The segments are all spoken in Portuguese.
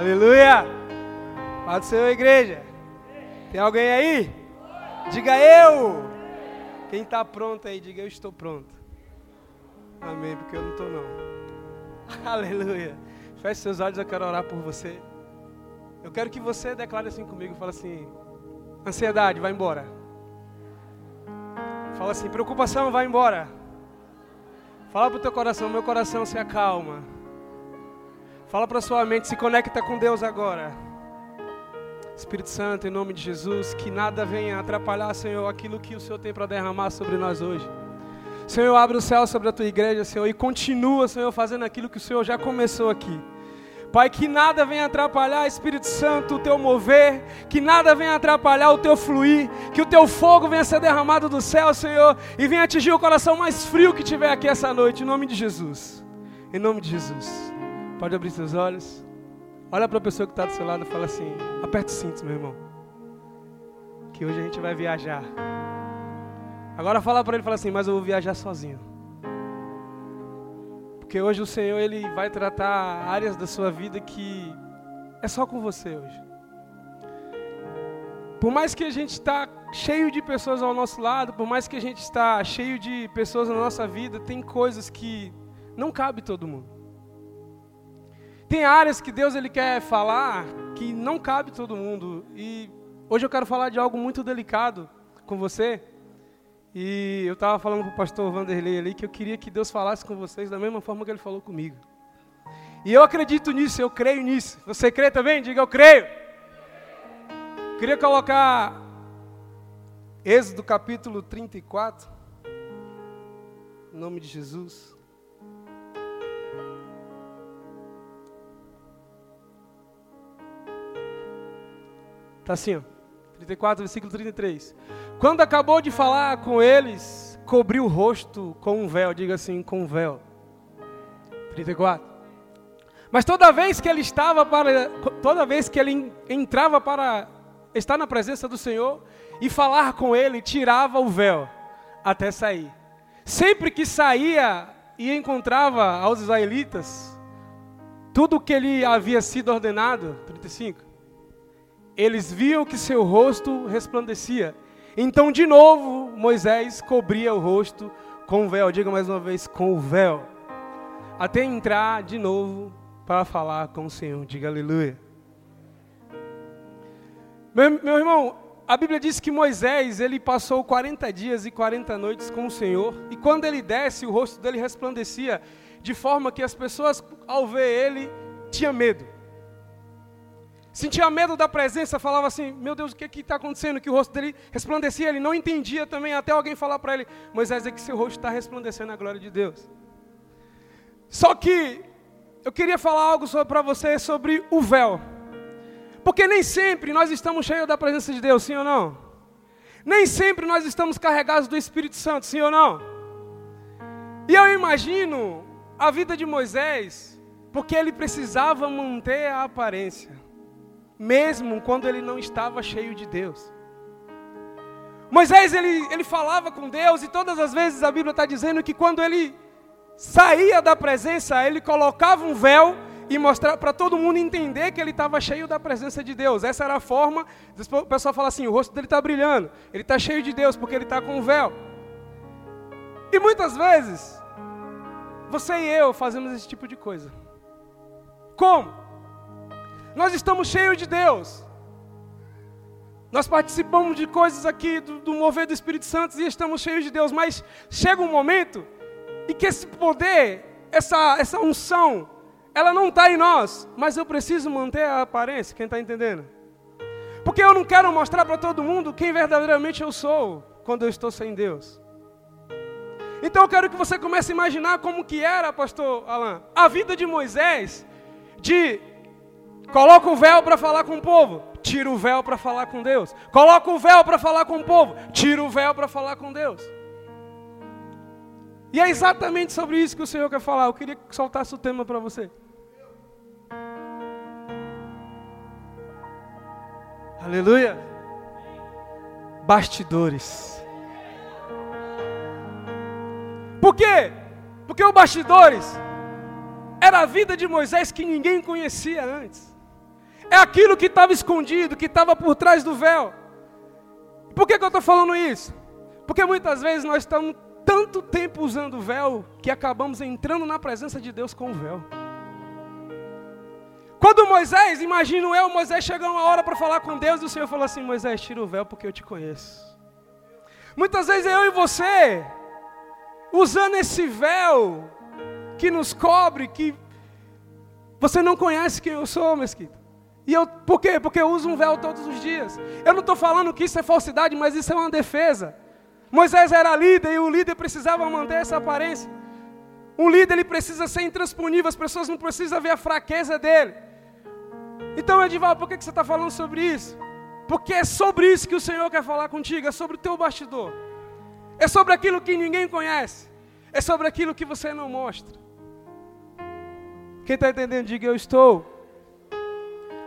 Aleluia! Pode ser igreja. Tem alguém aí? Diga eu. Quem está pronto aí, diga eu estou pronto. Amém, porque eu não estou não. Aleluia. Feche seus olhos, eu quero orar por você. Eu quero que você declare assim comigo, fala assim: ansiedade, vai embora. Fala assim, preocupação, vai embora. Fala para o teu coração, meu coração se acalma. Fala para sua mente, se conecta com Deus agora. Espírito Santo, em nome de Jesus, que nada venha atrapalhar, Senhor, aquilo que o Senhor tem para derramar sobre nós hoje. Senhor, abre o céu sobre a tua igreja, Senhor, e continua, Senhor, fazendo aquilo que o Senhor já começou aqui. Pai, que nada venha atrapalhar, Espírito Santo, o teu mover, que nada venha atrapalhar o teu fluir, que o teu fogo venha ser derramado do céu, Senhor, e venha atingir o coração mais frio que tiver aqui essa noite, em nome de Jesus. Em nome de Jesus. Pode abrir seus olhos. Olha para a pessoa que está do seu lado e fala assim: aperte o cinto, meu irmão. Que hoje a gente vai viajar. Agora fala para ele, fala assim, mas eu vou viajar sozinho. Porque hoje o Senhor ele vai tratar áreas da sua vida que é só com você hoje. Por mais que a gente está cheio de pessoas ao nosso lado, por mais que a gente está cheio de pessoas na nossa vida, tem coisas que não cabe todo mundo. Tem áreas que Deus ele quer falar que não cabe todo mundo. E hoje eu quero falar de algo muito delicado com você. E eu estava falando para o pastor Vanderlei ali que eu queria que Deus falasse com vocês da mesma forma que ele falou comigo. E eu acredito nisso, eu creio nisso. Você crê também? Diga eu creio. Queria colocar Êxodo capítulo 34. Em nome de Jesus. Está assim, ó. 34, versículo 33. Quando acabou de falar com eles, cobriu o rosto com um véu. Diga assim, com um véu. 34. Mas toda vez que ele estava para. Toda vez que ele entrava para estar na presença do Senhor e falar com ele, tirava o véu até sair. Sempre que saía e encontrava aos israelitas, tudo o que ele havia sido ordenado, 35, eles viam que seu rosto resplandecia. Então, de novo, Moisés cobria o rosto com o véu. Diga mais uma vez, com o véu. Até entrar de novo para falar com o Senhor. Diga aleluia. Meu, meu irmão, a Bíblia diz que Moisés, ele passou 40 dias e 40 noites com o Senhor. E quando ele desce, o rosto dele resplandecia. De forma que as pessoas, ao ver ele, tinham medo. Sentia medo da presença, falava assim: Meu Deus, o que está acontecendo? Que o rosto dele resplandecia, ele não entendia também, até alguém falar para ele: Moisés, é que seu rosto está resplandecendo a glória de Deus. Só que eu queria falar algo para você sobre o véu, porque nem sempre nós estamos cheios da presença de Deus, sim ou não? Nem sempre nós estamos carregados do Espírito Santo, sim ou não? E eu imagino a vida de Moisés, porque ele precisava manter a aparência mesmo quando ele não estava cheio de Deus. Moisés ele, ele falava com Deus e todas as vezes a Bíblia está dizendo que quando ele saía da presença, ele colocava um véu e mostrar para todo mundo entender que ele estava cheio da presença de Deus. Essa era a forma. O pessoal fala assim: o rosto dele está brilhando, ele está cheio de Deus porque ele está com um véu. E muitas vezes, você e eu fazemos esse tipo de coisa. Como? Nós estamos cheios de Deus. Nós participamos de coisas aqui do, do mover do Espírito Santo e estamos cheios de Deus, mas chega um momento em que esse poder, essa, essa unção, ela não está em nós, mas eu preciso manter a aparência. Quem está entendendo? Porque eu não quero mostrar para todo mundo quem verdadeiramente eu sou quando eu estou sem Deus. Então eu quero que você comece a imaginar como que era, pastor Alain, a vida de Moisés, de Coloca o véu para falar com o povo, tira o véu para falar com Deus. Coloca o véu para falar com o povo, tira o véu para falar com Deus. E é exatamente sobre isso que o Senhor quer falar. Eu queria que soltasse o tema para você. Aleluia. Bastidores. Por quê? Porque o bastidores era a vida de Moisés que ninguém conhecia antes. É aquilo que estava escondido, que estava por trás do véu. Por que, que eu estou falando isso? Porque muitas vezes nós estamos tanto tempo usando o véu que acabamos entrando na presença de Deus com o véu. Quando Moisés, imagino eu, Moisés chegou uma hora para falar com Deus e o Senhor falou assim: Moisés, tira o véu porque eu te conheço. Muitas vezes eu e você, usando esse véu que nos cobre, que você não conhece quem eu sou, mesquita. E eu, por quê? Porque eu uso um véu todos os dias. Eu não estou falando que isso é falsidade, mas isso é uma defesa. Moisés era líder e o líder precisava manter essa aparência. Um líder ele precisa ser intransponível, as pessoas não precisam ver a fraqueza dele. Então, Edival, por que você está falando sobre isso? Porque é sobre isso que o Senhor quer falar contigo, é sobre o teu bastidor. É sobre aquilo que ninguém conhece. É sobre aquilo que você não mostra. Quem está entendendo, diga eu estou.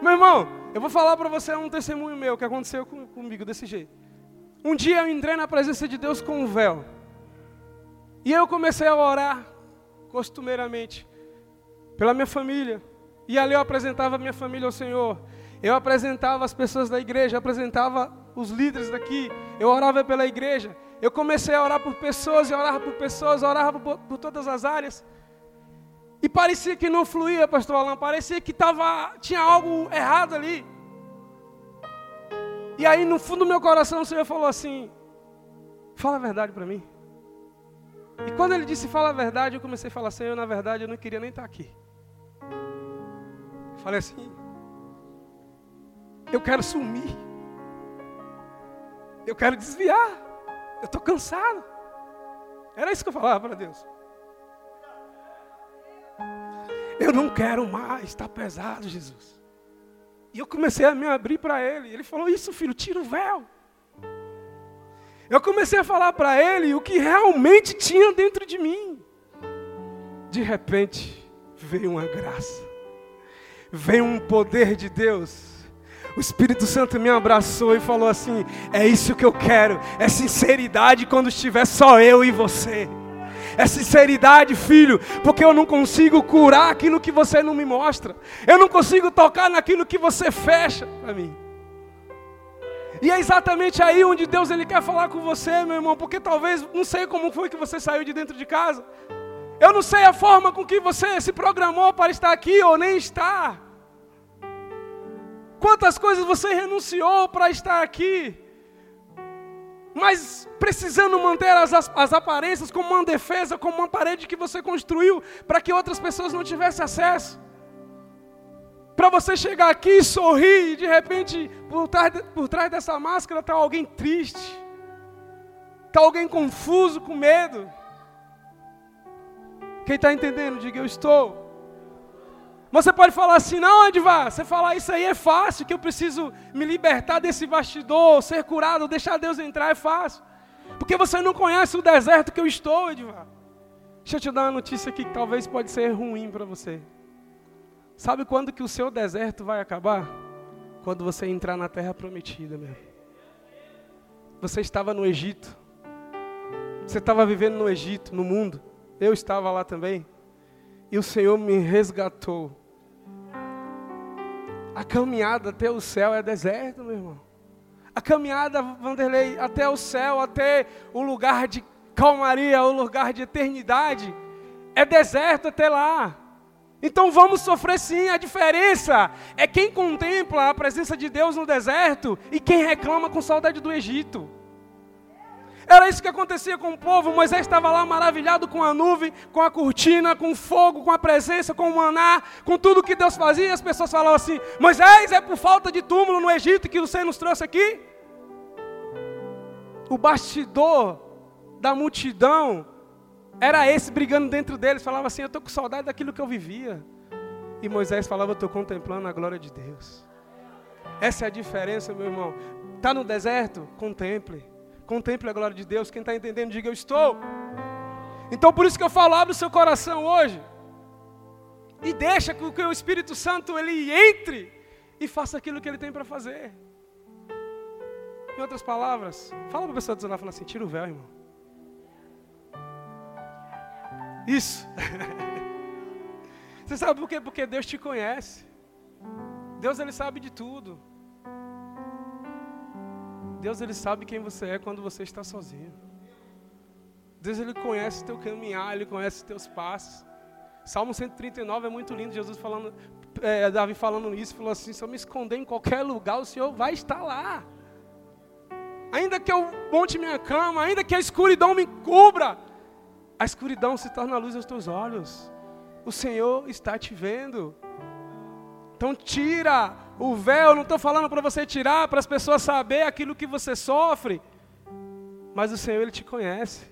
Meu irmão, eu vou falar para você um testemunho meu que aconteceu comigo desse jeito. Um dia eu entrei na presença de Deus com um véu. E eu comecei a orar costumeiramente pela minha família. E ali eu apresentava a minha família ao Senhor. Eu apresentava as pessoas da igreja, apresentava os líderes daqui. Eu orava pela igreja. Eu comecei a orar por pessoas, e orava por pessoas, orava por, por todas as áreas. E parecia que não fluía, pastor Alain, parecia que tava, tinha algo errado ali. E aí no fundo do meu coração o Senhor falou assim: Fala a verdade para mim. E quando ele disse fala a verdade, eu comecei a falar, Senhor, na verdade eu não queria nem estar aqui. Falei assim, eu quero sumir. Eu quero desviar. Eu estou cansado. Era isso que eu falava para Deus. Eu não quero mais, está pesado, Jesus. E eu comecei a me abrir para ele. Ele falou: Isso, filho, tira o véu. Eu comecei a falar para ele o que realmente tinha dentro de mim. De repente, veio uma graça, veio um poder de Deus. O Espírito Santo me abraçou e falou assim: É isso que eu quero, é sinceridade quando estiver só eu e você. É sinceridade, filho, porque eu não consigo curar aquilo que você não me mostra. Eu não consigo tocar naquilo que você fecha para mim. E é exatamente aí onde Deus ele quer falar com você, meu irmão, porque talvez não sei como foi que você saiu de dentro de casa. Eu não sei a forma com que você se programou para estar aqui ou nem estar. Quantas coisas você renunciou para estar aqui mas precisando manter as, as aparências como uma defesa, como uma parede que você construiu para que outras pessoas não tivessem acesso. Para você chegar aqui e sorrir e de repente por trás, por trás dessa máscara está alguém triste, está alguém confuso, com medo. Quem está entendendo, diga eu estou. Você pode falar assim, não, Edvar, você falar isso aí é fácil, que eu preciso me libertar desse bastidor, ser curado, deixar Deus entrar é fácil. Porque você não conhece o deserto que eu estou, Edvar. Deixa eu te dar uma notícia aqui que talvez pode ser ruim para você. Sabe quando que o seu deserto vai acabar? Quando você entrar na terra prometida, meu. Você estava no Egito. Você estava vivendo no Egito, no mundo. Eu estava lá também. E o Senhor me resgatou a caminhada até o céu é deserto, meu irmão. A caminhada, Vanderlei, até o céu, até o lugar de calmaria, o lugar de eternidade, é deserto até lá. Então vamos sofrer sim. A diferença é quem contempla a presença de Deus no deserto e quem reclama com saudade do Egito. Era isso que acontecia com o povo. Moisés estava lá maravilhado com a nuvem, com a cortina, com o fogo, com a presença, com o maná, com tudo que Deus fazia. E as pessoas falavam assim: Moisés, é por falta de túmulo no Egito que você nos trouxe aqui? O bastidor da multidão era esse brigando dentro deles. Falava assim: Eu estou com saudade daquilo que eu vivia. E Moisés falava: Eu estou contemplando a glória de Deus. Essa é a diferença, meu irmão. Está no deserto? Contemple. Contemple a glória de Deus. Quem está entendendo, diga eu estou. Então por isso que eu falo, abre o seu coração hoje. E deixa que o Espírito Santo ele entre e faça aquilo que ele tem para fazer. Em outras palavras, fala para a pessoa do fala assim, tira o véu, irmão. Isso. Você sabe por quê? Porque Deus te conhece. Deus ele sabe de tudo. Deus ele sabe quem você é quando você está sozinho. Deus ele conhece o teu caminhar, ele conhece os teus passos. Salmo 139 é muito lindo, Jesus falando, é, Davi falando isso, falou assim: se eu me esconder em qualquer lugar, o Senhor vai estar lá. Ainda que eu monte minha cama, ainda que a escuridão me cubra, a escuridão se torna a luz aos teus olhos. O Senhor está te vendo. Então tira o véu, não estou falando para você tirar, para as pessoas saber aquilo que você sofre. Mas o Senhor, Ele te conhece.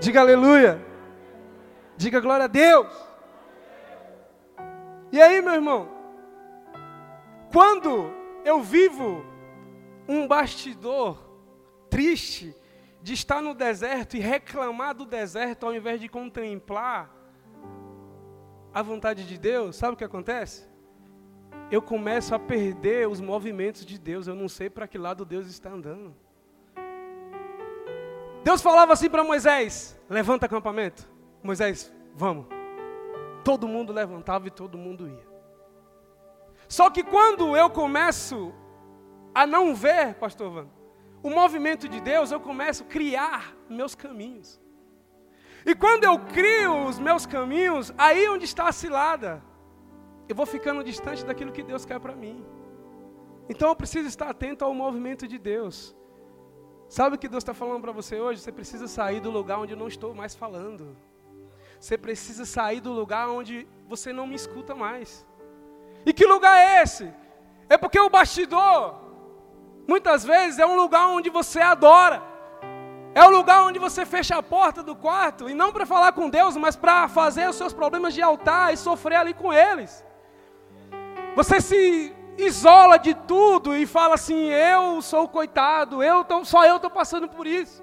Diga aleluia. Diga glória a Deus. E aí, meu irmão? Quando eu vivo um bastidor triste de estar no deserto e reclamar do deserto ao invés de contemplar a vontade de Deus, sabe o que acontece? Eu começo a perder os movimentos de Deus, eu não sei para que lado Deus está andando. Deus falava assim para Moisés: levanta acampamento. Moisés, vamos. Todo mundo levantava e todo mundo ia. Só que quando eu começo a não ver, pastor Van, o movimento de Deus, eu começo a criar meus caminhos. E quando eu crio os meus caminhos, aí é onde está a cilada. Eu vou ficando distante daquilo que Deus quer para mim. Então eu preciso estar atento ao movimento de Deus. Sabe o que Deus está falando para você hoje? Você precisa sair do lugar onde eu não estou mais falando. Você precisa sair do lugar onde você não me escuta mais. E que lugar é esse? É porque o bastidor, muitas vezes, é um lugar onde você adora. É o lugar onde você fecha a porta do quarto, e não para falar com Deus, mas para fazer os seus problemas de altar e sofrer ali com eles. Você se isola de tudo e fala assim: eu sou coitado, eu tô, só eu estou passando por isso.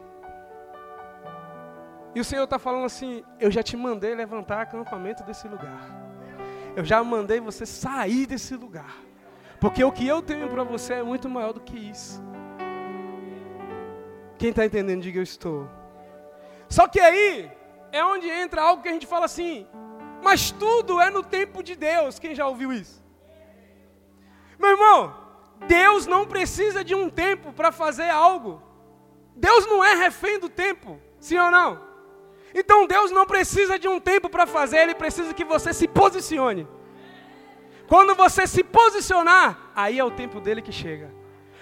E o Senhor está falando assim: eu já te mandei levantar acampamento desse lugar. Eu já mandei você sair desse lugar. Porque o que eu tenho para você é muito maior do que isso. Quem está entendendo, diga eu estou. Só que aí é onde entra algo que a gente fala assim, mas tudo é no tempo de Deus. Quem já ouviu isso? Meu irmão, Deus não precisa de um tempo para fazer algo. Deus não é refém do tempo, sim ou não? Então Deus não precisa de um tempo para fazer, Ele precisa que você se posicione. Quando você se posicionar, aí é o tempo dele que chega.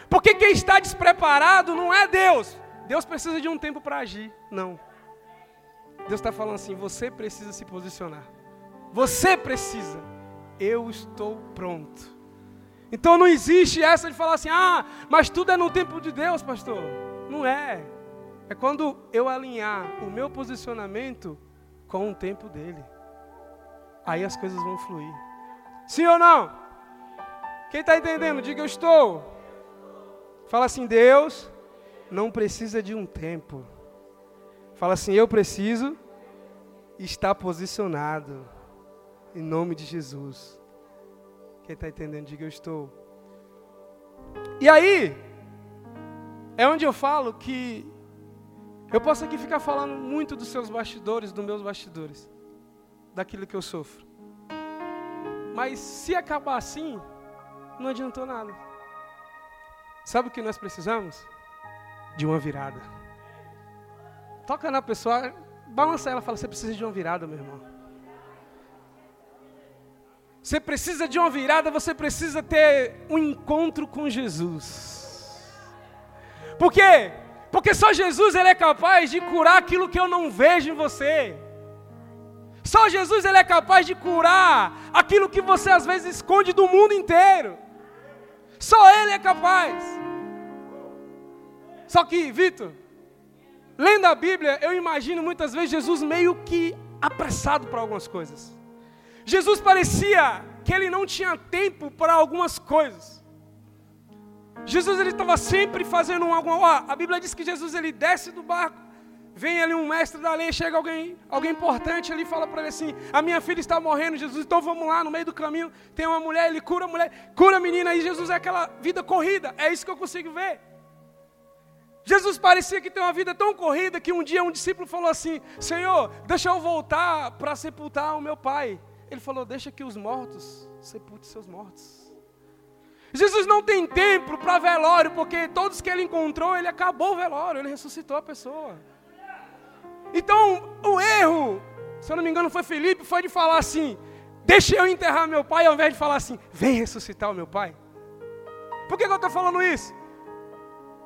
Porque quem está despreparado não é Deus. Deus precisa de um tempo para agir. Não. Deus está falando assim: você precisa se posicionar. Você precisa. Eu estou pronto. Então não existe essa de falar assim: ah, mas tudo é no tempo de Deus, pastor. Não é. É quando eu alinhar o meu posicionamento com o tempo dele. Aí as coisas vão fluir. Sim ou não? Quem está entendendo? Diga eu estou. Fala assim, Deus não precisa de um tempo. Fala assim, eu preciso estar posicionado. Em nome de Jesus. Quem está entendendo? Diga eu estou. E aí, é onde eu falo que eu posso aqui ficar falando muito dos seus bastidores, dos meus bastidores, daquilo que eu sofro. Mas se acabar assim, não adiantou nada. Sabe o que nós precisamos? De uma virada. Toca na pessoa, balança ela, fala: Você precisa de uma virada, meu irmão. Você precisa de uma virada, você precisa ter um encontro com Jesus. Por quê? Porque só Jesus ele é capaz de curar aquilo que eu não vejo em você. Só Jesus ele é capaz de curar aquilo que você às vezes esconde do mundo inteiro. Só ele é capaz. Só que, Vitor, lendo a Bíblia, eu imagino muitas vezes Jesus meio que apressado para algumas coisas. Jesus parecia que ele não tinha tempo para algumas coisas. Jesus ele estava sempre fazendo algo. Ó, a Bíblia diz que Jesus ele desce do barco, vem ali um mestre da lei, chega alguém, alguém importante ali, fala para ele assim: a minha filha está morrendo, Jesus. Então vamos lá no meio do caminho. Tem uma mulher, ele cura a mulher, cura a menina. E Jesus é aquela vida corrida. É isso que eu consigo ver. Jesus parecia que tem uma vida tão corrida que um dia um discípulo falou assim: Senhor, deixa eu voltar para sepultar o meu pai. Ele falou: Deixa que os mortos sepultem seus mortos. Jesus não tem tempo para velório, porque todos que ele encontrou, ele acabou o velório, ele ressuscitou a pessoa. Então, o erro, se eu não me engano, foi Felipe, foi de falar assim: Deixa eu enterrar meu pai, ao invés de falar assim: Vem ressuscitar o meu pai. Por que, que eu estou falando isso?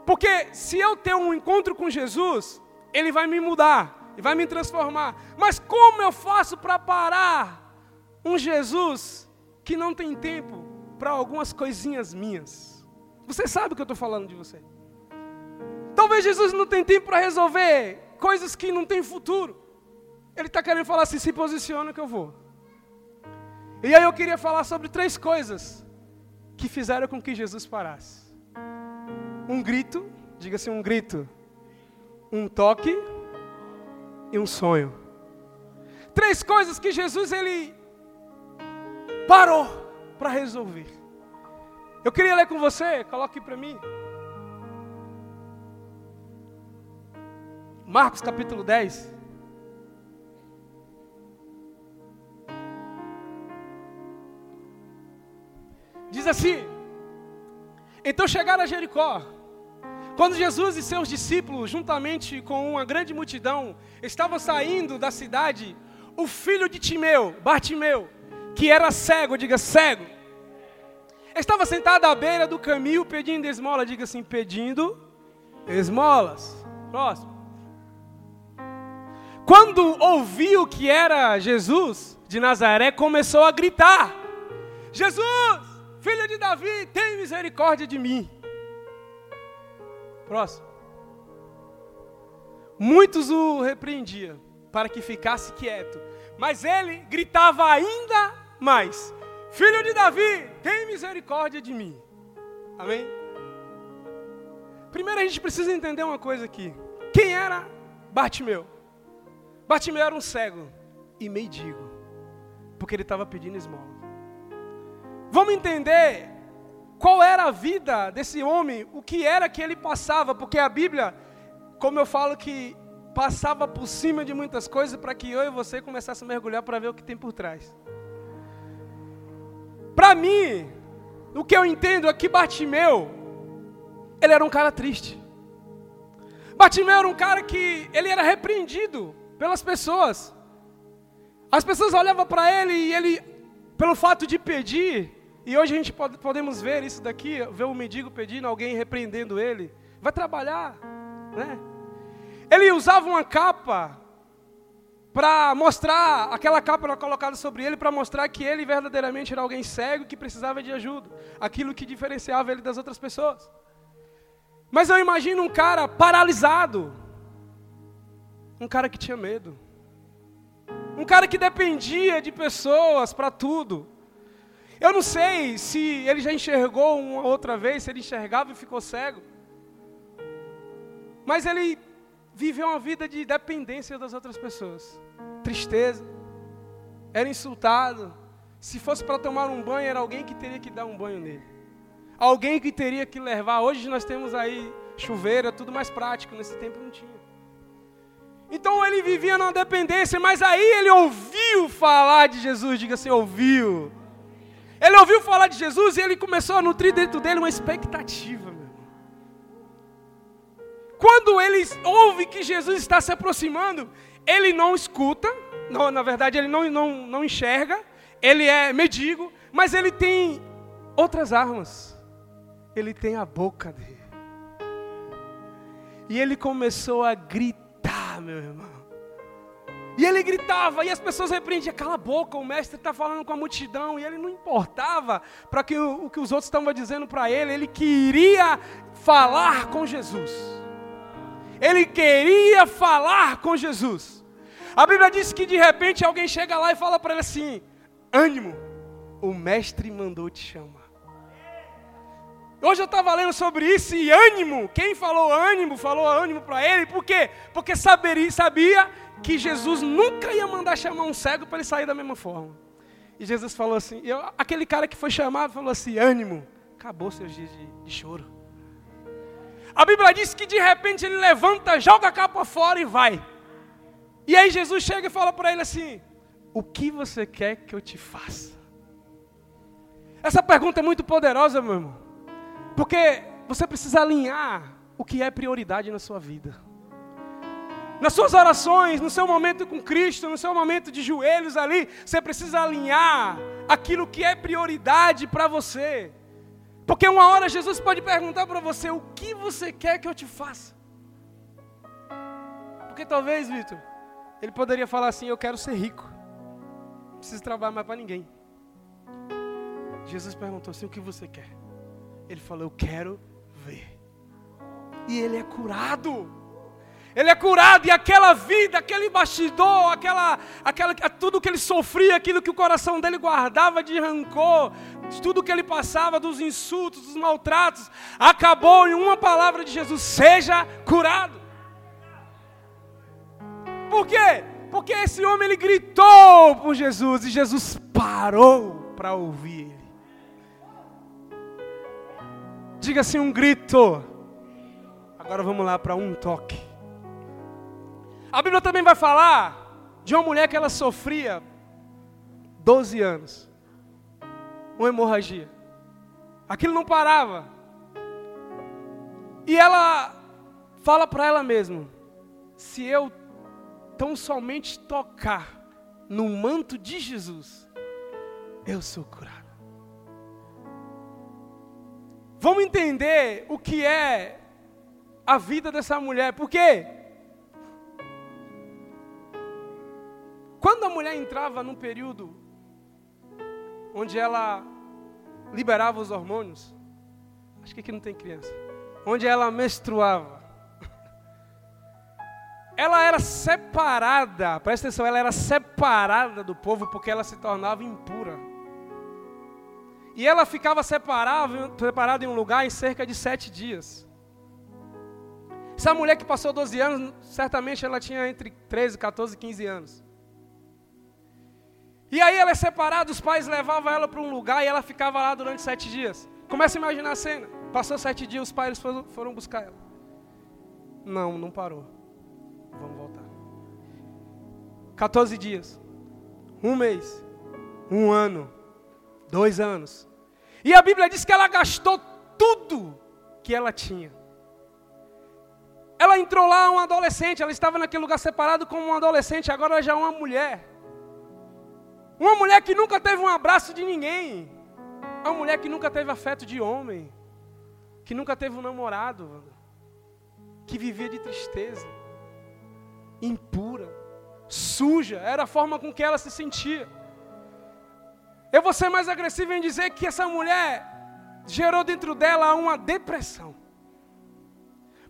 Porque se eu ter um encontro com Jesus, ele vai me mudar e vai me transformar. Mas como eu faço para parar um Jesus que não tem tempo para algumas coisinhas minhas? Você sabe o que eu estou falando de você. Talvez Jesus não tenha tempo para resolver coisas que não têm futuro. Ele está querendo falar assim: se posiciona que eu vou. E aí eu queria falar sobre três coisas que fizeram com que Jesus parasse. Um grito, diga assim, um grito. Um toque e um sonho. Três coisas que Jesus ele parou para resolver. Eu queria ler com você, coloque para mim. Marcos capítulo 10. Diz assim: Então chegaram a Jericó. Quando Jesus e seus discípulos, juntamente com uma grande multidão, estavam saindo da cidade, o filho de Timeu, Bartimeu, que era cego, diga cego, estava sentado à beira do caminho pedindo esmola, diga assim, pedindo esmolas. Próximo. Quando ouviu que era Jesus de Nazaré, começou a gritar: Jesus! Filho de Davi, tem misericórdia de mim. Próximo. Muitos o repreendiam para que ficasse quieto, mas ele gritava ainda mais: Filho de Davi, tem misericórdia de mim. Amém? Primeiro a gente precisa entender uma coisa aqui. Quem era Bartimeu? Bartimeu era um cego e mendigo, porque ele estava pedindo esmola. Vamos entender qual era a vida desse homem, o que era que ele passava, porque a Bíblia, como eu falo que passava por cima de muitas coisas para que eu e você começasse a mergulhar para ver o que tem por trás. Para mim, o que eu entendo é que Bartimeu, ele era um cara triste. Bartimeu era um cara que ele era repreendido pelas pessoas. As pessoas olhavam para ele e ele, pelo fato de pedir, e hoje a gente pode, podemos ver isso daqui, ver um mendigo pedindo, alguém repreendendo ele. Vai trabalhar, né? Ele usava uma capa para mostrar, aquela capa era colocada sobre ele para mostrar que ele verdadeiramente era alguém cego que precisava de ajuda. Aquilo que diferenciava ele das outras pessoas. Mas eu imagino um cara paralisado. Um cara que tinha medo. Um cara que dependia de pessoas para tudo. Eu não sei se ele já enxergou uma outra vez, se ele enxergava e ficou cego. Mas ele viveu uma vida de dependência das outras pessoas. Tristeza. Era insultado. Se fosse para tomar um banho, era alguém que teria que dar um banho nele. Alguém que teria que levar. Hoje nós temos aí chuveiro, é tudo mais prático. Nesse tempo não tinha. Então ele vivia numa dependência, mas aí ele ouviu falar de Jesus. Diga assim: ouviu. Ele ouviu falar de Jesus e ele começou a nutrir dentro dele uma expectativa. Quando ele ouve que Jesus está se aproximando, ele não escuta, não, na verdade ele não, não, não enxerga, ele é medigo, mas ele tem outras armas. Ele tem a boca dele. E ele começou a gritar, meu irmão. E ele gritava, e as pessoas repreendiam, cala a boca, o mestre está falando com a multidão, e ele não importava para que o que os outros estavam dizendo para ele, ele queria falar com Jesus. Ele queria falar com Jesus. A Bíblia diz que de repente alguém chega lá e fala para ele assim: ânimo, o mestre mandou te chamar. Hoje eu estava lendo sobre isso e ânimo, quem falou ânimo, falou ânimo para ele, por quê? Porque saberia, sabia que Jesus nunca ia mandar chamar um cego para ele sair da mesma forma. E Jesus falou assim, eu, aquele cara que foi chamado falou assim, ânimo, acabou seus dias de, de choro. A Bíblia diz que de repente ele levanta, joga a capa fora e vai. E aí Jesus chega e fala para ele assim, O que você quer que eu te faça? Essa pergunta é muito poderosa, meu irmão. Porque você precisa alinhar o que é prioridade na sua vida. Nas suas orações, no seu momento com Cristo, no seu momento de joelhos ali, você precisa alinhar aquilo que é prioridade para você. Porque uma hora Jesus pode perguntar para você: o que você quer que eu te faça? Porque talvez, Vitor, ele poderia falar assim: eu quero ser rico, não preciso trabalhar mais para ninguém. Jesus perguntou assim: o que você quer? Ele falou: eu quero ver. E ele é curado. Ele é curado e aquela vida, aquele bastidor, aquela, aquela, tudo que ele sofria, aquilo que o coração dele guardava de rancor, tudo que ele passava, dos insultos, dos maltratos, acabou em uma palavra de Jesus: seja curado. Por quê? Porque esse homem ele gritou por Jesus e Jesus parou para ouvir ele. Diga assim um grito. Agora vamos lá para um toque. A Bíblia também vai falar de uma mulher que ela sofria 12 anos. Uma hemorragia. Aquilo não parava. E ela fala para ela mesma: se eu tão somente tocar no manto de Jesus, eu sou curado. Vamos entender o que é a vida dessa mulher, porque Quando a mulher entrava num período onde ela liberava os hormônios, acho que aqui não tem criança, onde ela menstruava, ela era separada, presta atenção, ela era separada do povo porque ela se tornava impura. E ela ficava separada, separada em um lugar em cerca de sete dias. Essa mulher que passou 12 anos, certamente ela tinha entre 13, 14 e 15 anos. E aí ela é separada, os pais levavam ela para um lugar e ela ficava lá durante sete dias. Começa a imaginar a cena. Passou sete dias, os pais foram, buscar ela. Não, não parou. Vamos voltar. 14 dias. Um mês. Um ano. Dois anos. E a Bíblia diz que ela gastou tudo que ela tinha. Ela entrou lá, uma adolescente, ela estava naquele lugar separado como uma adolescente, agora ela já é uma mulher. Uma mulher que nunca teve um abraço de ninguém. Uma mulher que nunca teve afeto de homem. Que nunca teve um namorado. Que vivia de tristeza. Impura. Suja. Era a forma com que ela se sentia. Eu vou ser mais agressivo em dizer que essa mulher gerou dentro dela uma depressão.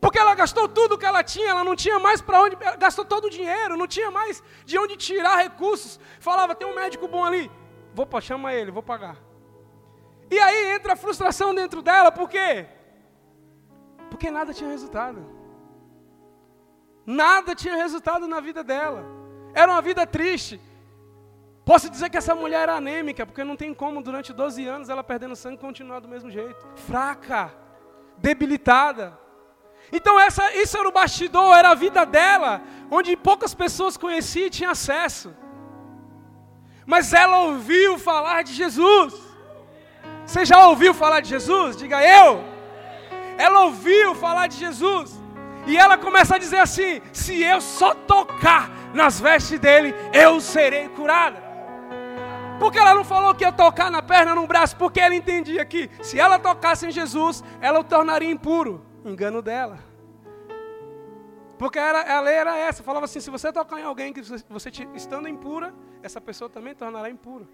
Porque ela gastou tudo que ela tinha, ela não tinha mais para onde, gastou todo o dinheiro, não tinha mais de onde tirar recursos. Falava, tem um médico bom ali, vou chama ele, vou pagar. E aí entra a frustração dentro dela, por quê? Porque nada tinha resultado. Nada tinha resultado na vida dela. Era uma vida triste. Posso dizer que essa mulher era anêmica, porque não tem como durante 12 anos ela perdendo sangue continuar do mesmo jeito. Fraca, debilitada. Então essa, isso era o bastidor, era a vida dela, onde poucas pessoas conheciam e tinham acesso. Mas ela ouviu falar de Jesus. Você já ouviu falar de Jesus? Diga eu. Ela ouviu falar de Jesus. E ela começa a dizer assim: se eu só tocar nas vestes dele, eu serei curada. Porque ela não falou que ia tocar na perna, no braço, porque ela entendia que se ela tocasse em Jesus, ela o tornaria impuro engano dela. Porque era, a lei era essa, falava assim, se você tocar em alguém que você, estando impura, essa pessoa também tornará impura.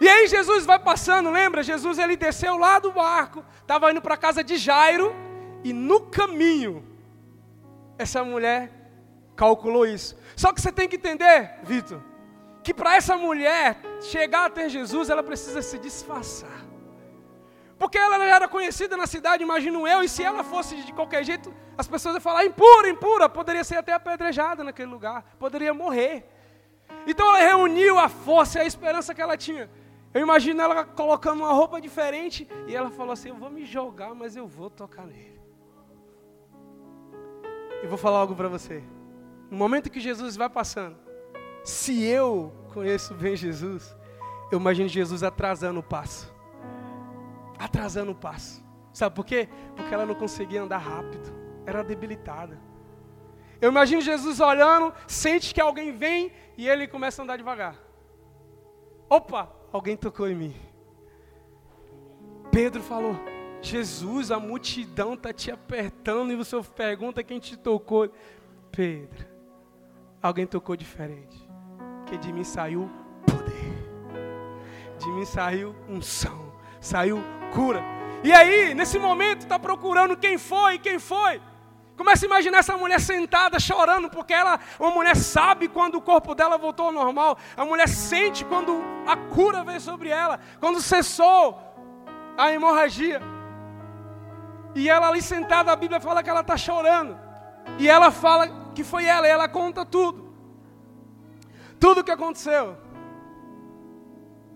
E aí Jesus vai passando, lembra? Jesus ele desceu lá do barco, estava indo para a casa de Jairo, e no caminho, essa mulher calculou isso. Só que você tem que entender, Vitor, que para essa mulher chegar até Jesus, ela precisa se disfarçar. Porque ela era conhecida na cidade, imagino eu, e se ela fosse de qualquer jeito, as pessoas iam falar impura, impura, poderia ser até apedrejada naquele lugar, poderia morrer. Então ela reuniu a força e a esperança que ela tinha. Eu imagino ela colocando uma roupa diferente e ela falou assim: Eu vou me jogar, mas eu vou tocar nele. E vou falar algo para você. No momento que Jesus vai passando, Se eu conheço bem Jesus, eu imagino Jesus atrasando o passo. Atrasando o passo. Sabe por quê? Porque ela não conseguia andar rápido. Era debilitada. Eu imagino Jesus olhando, sente que alguém vem e ele começa a andar devagar. Opa, alguém tocou em mim. Pedro falou: Jesus, a multidão está te apertando e você pergunta quem te tocou. Pedro, alguém tocou diferente. Porque de mim saiu poder. De mim saiu unção. Saiu cura. E aí, nesse momento, está procurando quem foi, quem foi. Começa a imaginar essa mulher sentada chorando, porque ela, uma mulher sabe quando o corpo dela voltou ao normal, a mulher sente quando a cura veio sobre ela, quando cessou a hemorragia. E ela ali sentada, a Bíblia fala que ela está chorando. E ela fala que foi ela, e ela conta tudo. Tudo o que aconteceu.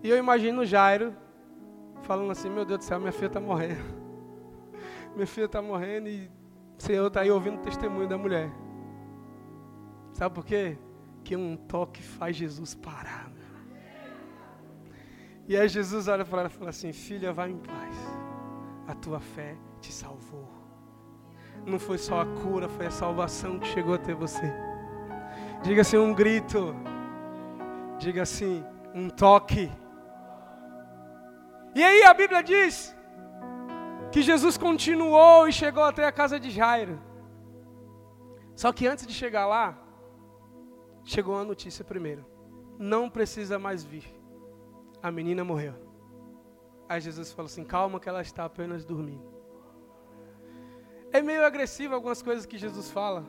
E eu imagino Jairo falando assim: Meu Deus do céu, minha filha está morrendo. Minha filha está morrendo e o Senhor está aí ouvindo o testemunho da mulher. Sabe por quê? Que um toque faz Jesus parar. E aí Jesus olha para ela e fala assim: Filha, vai em paz. A tua fé te salvou. Não foi só a cura, foi a salvação que chegou até você. Diga assim um grito. Diga assim, um toque. E aí a Bíblia diz que Jesus continuou e chegou até a casa de Jairo. Só que antes de chegar lá, chegou a notícia primeiro. Não precisa mais vir. A menina morreu. Aí Jesus falou assim: calma, que ela está apenas dormindo. É meio agressivo algumas coisas que Jesus fala.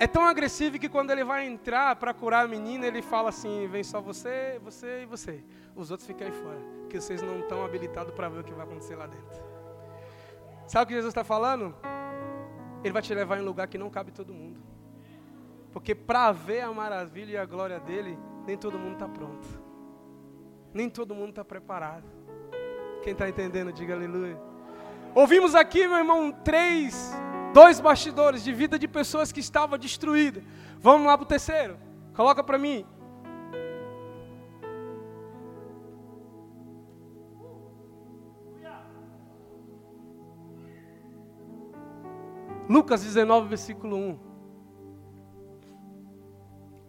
É tão agressivo que quando ele vai entrar para curar a menina, ele fala assim: vem só você, você e você. Os outros ficam aí fora, porque vocês não estão habilitados para ver o que vai acontecer lá dentro. Sabe o que Jesus está falando? Ele vai te levar em um lugar que não cabe todo mundo. Porque para ver a maravilha e a glória dele, nem todo mundo está pronto. Nem todo mundo está preparado. Quem está entendendo, diga aleluia. Ouvimos aqui, meu irmão, três, dois bastidores de vida de pessoas que estavam destruídas. Vamos lá para o terceiro. Coloca para mim. Lucas 19, versículo 1.